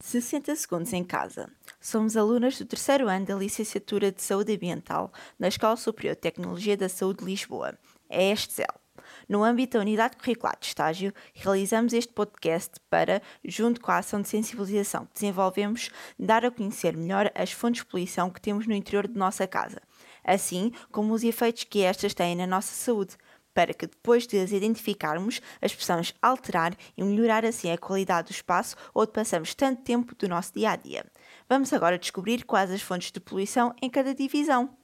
60 segundos em casa. Somos alunas do terceiro ano da Licenciatura de Saúde Ambiental na Escola Superior de Tecnologia da Saúde de Lisboa, a ESTEL. No âmbito da Unidade Curricular de Estágio, realizamos este podcast para, junto com a ação de sensibilização que desenvolvemos, dar a conhecer melhor as fontes de poluição que temos no interior de nossa casa, assim como os efeitos que estas têm na nossa saúde, para que depois de as identificarmos, as possamos alterar e melhorar assim a qualidade do espaço onde passamos tanto tempo do nosso dia a dia. Vamos agora descobrir quais as fontes de poluição em cada divisão.